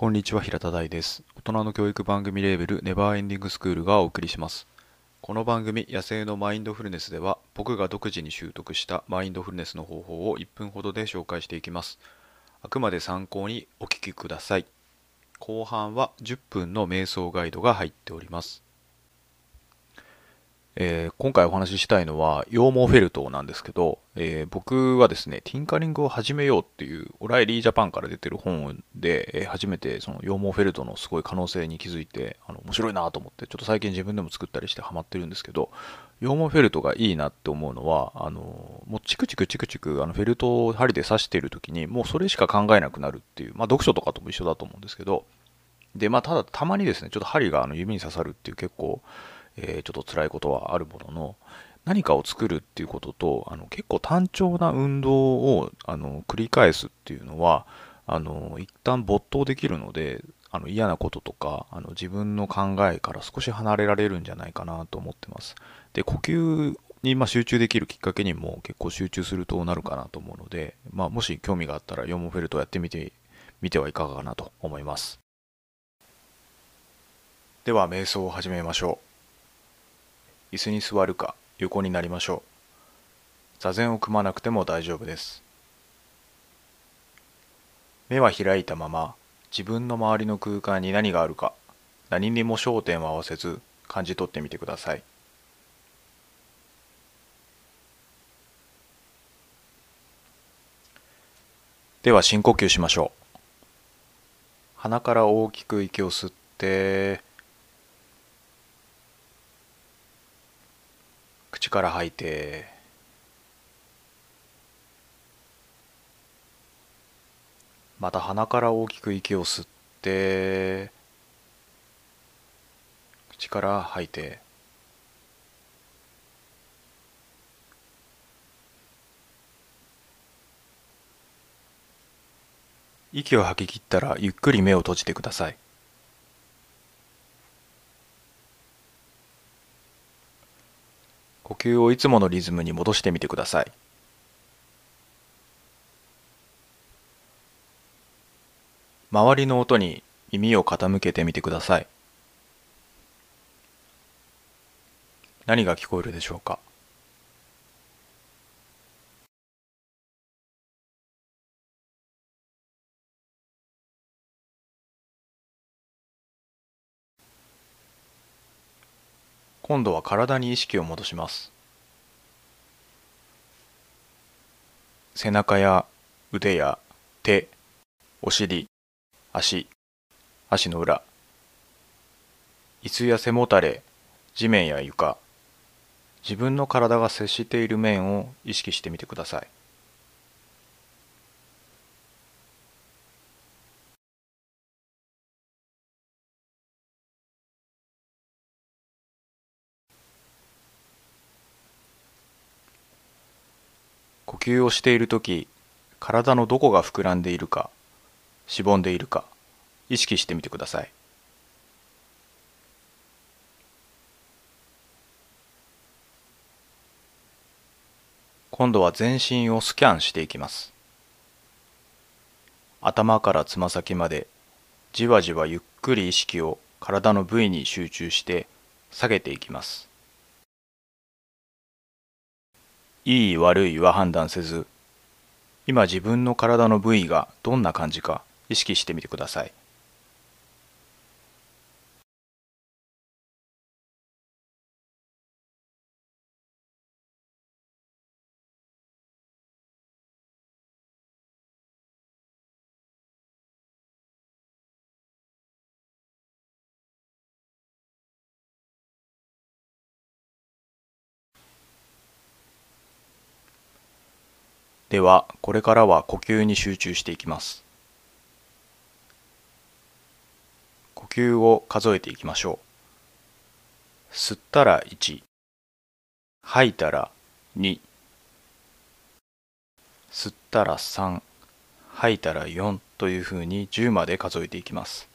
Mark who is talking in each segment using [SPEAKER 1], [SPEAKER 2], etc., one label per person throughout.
[SPEAKER 1] こんにちは平田大です。大人の教育番組レーベルネバーエンディングスクールがお送りします。この番組野生のマインドフルネスでは僕が独自に習得したマインドフルネスの方法を1分ほどで紹介していきます。あくまで参考にお聞きください。後半は10分の瞑想ガイドが入っております。えー、今回お話ししたいのは羊毛フェルトなんですけど、えー、僕はですね、ティンカリングを始めようっていうオライリージャパンから出てる本で、えー、初めてその羊毛フェルトのすごい可能性に気づいて、あの面白いなと思って、ちょっと最近自分でも作ったりしてハマってるんですけど、羊毛フェルトがいいなって思うのは、あのもうチクチクチクチクあのフェルトを針で刺している時に、もうそれしか考えなくなるっていう、まあ読書とかとも一緒だと思うんですけど、で、まあただたまにですね、ちょっと針があの指に刺さるっていう結構、えー、ちょっと辛いことはあるものの何かを作るっていうこととあの結構単調な運動をあの繰り返すっていうのはあの一旦没頭できるのであの嫌なこととかあの自分の考えから少し離れられるんじゃないかなと思ってます。で呼吸にま集中できるきっかけにも結構集中するとなるかなと思うので、まあ、もし興味があったらヨモフェルトやってみてみてはいかがかなと思います。では瞑想を始めましょう。椅子に座るか横になりましょう。座禅を組まなくても大丈夫です。目は開いたまま自分の周りの空間に何があるか何にも焦点を合わせず感じ取ってみてください。では深呼吸しましょう。鼻から大きく息を吸って口から吐いてまた鼻から大きく息を吸って口から吐いて息を吐き切ったらゆっくり目を閉じてください。呼吸をいつものリズムに戻してみてください。周りの音に耳を傾けてみてください。何が聞こえるでしょうか？今度は体に意識を戻します。背中や腕や手お尻足足の裏椅子や背もたれ地面や床自分の体が接している面を意識してみてください。吸をしている時体のどこが膨らんでいるかしぼんでいるか意識してみてください。今度は全身をスキャンしていきます。頭からつま先までじわじわゆっくり意識を体の部位に集中して下げていきます。いい悪いは判断せず今自分の体の部位がどんな感じか意識してみてください。ではこれからは呼吸に集中していきます。呼吸を数えていきましょう。吸ったら1吐いたら2吸ったら3吐いたら4というふうに10まで数えていきます。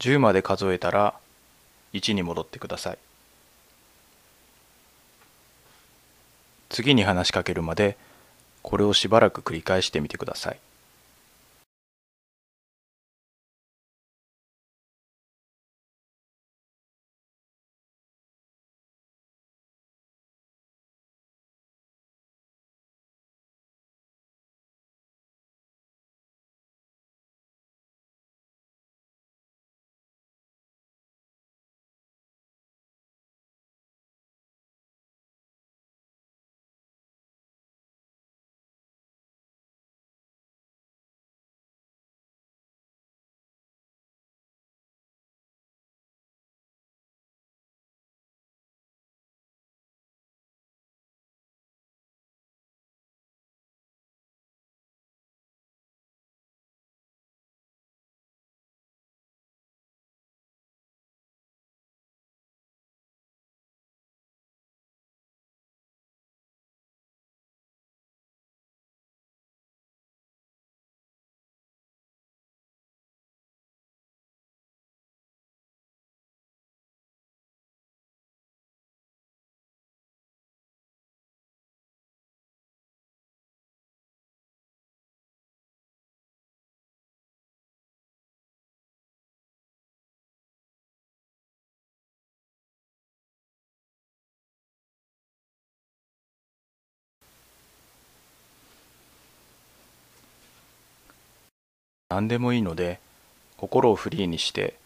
[SPEAKER 1] 10まで数えたら1に戻ってください。次に話しかけるまでこれをしばらく繰り返してみてください。何でもいいので心をフリーにして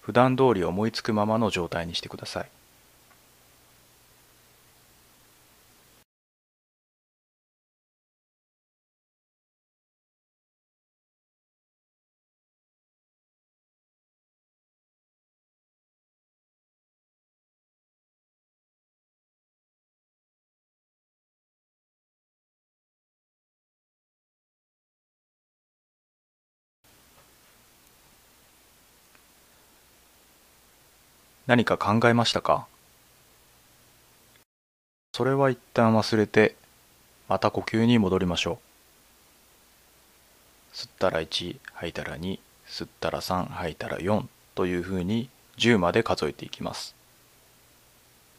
[SPEAKER 1] 普段通り思いつくままの状態にしてください。何か考えましたか？それは一旦忘れてまた呼吸に戻りましょう。吸ったら1吐いたら2吸ったら3吐いたら4というふうに10まで数えていきます。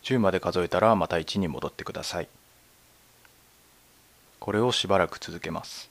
[SPEAKER 1] 10まで数えたらまた1に戻ってください。これをしばらく続けます。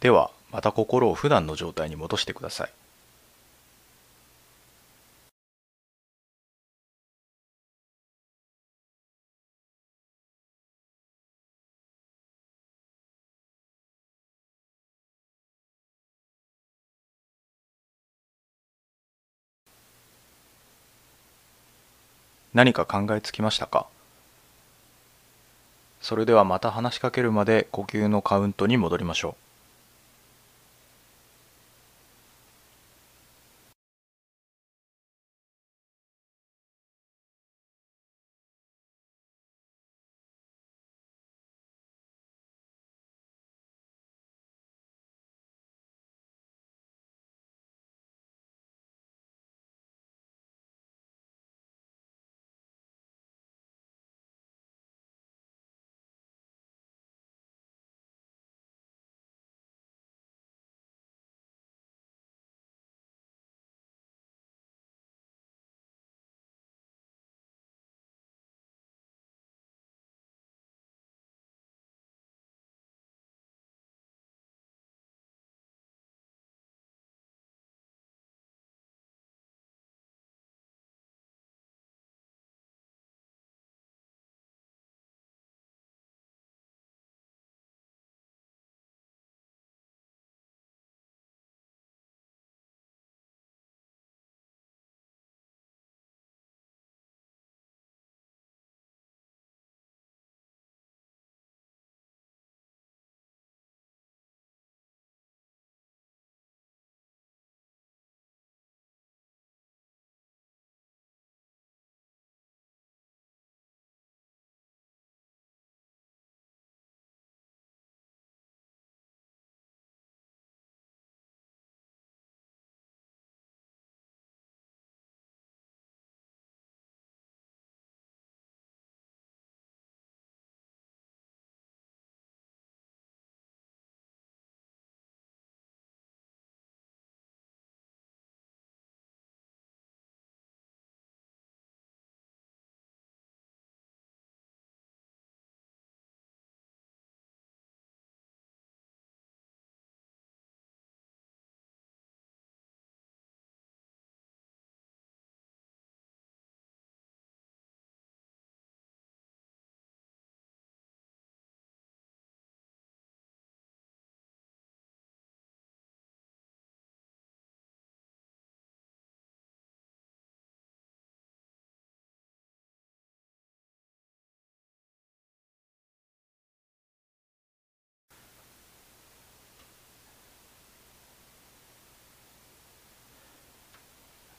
[SPEAKER 1] ではまた心を普段の状態に戻してください。何か考えつきましたか？それではまた話しかけるまで呼吸のカウントに戻りましょう。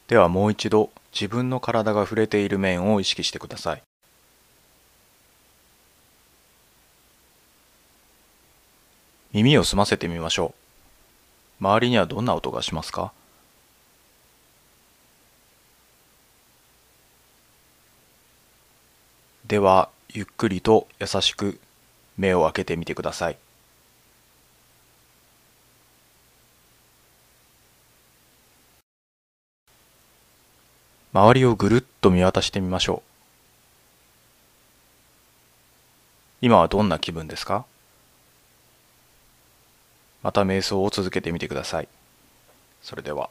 [SPEAKER 1] ではもう一度自分の体が触れている面を意識してください。耳を澄ませてみましょう。周りにはどんな音がしますか？ではゆっくりと優しく目を開けてみてください。周りをぐるっと見渡してみましょう今はどんな気分ですか？また瞑想を続けてみてください。それでは。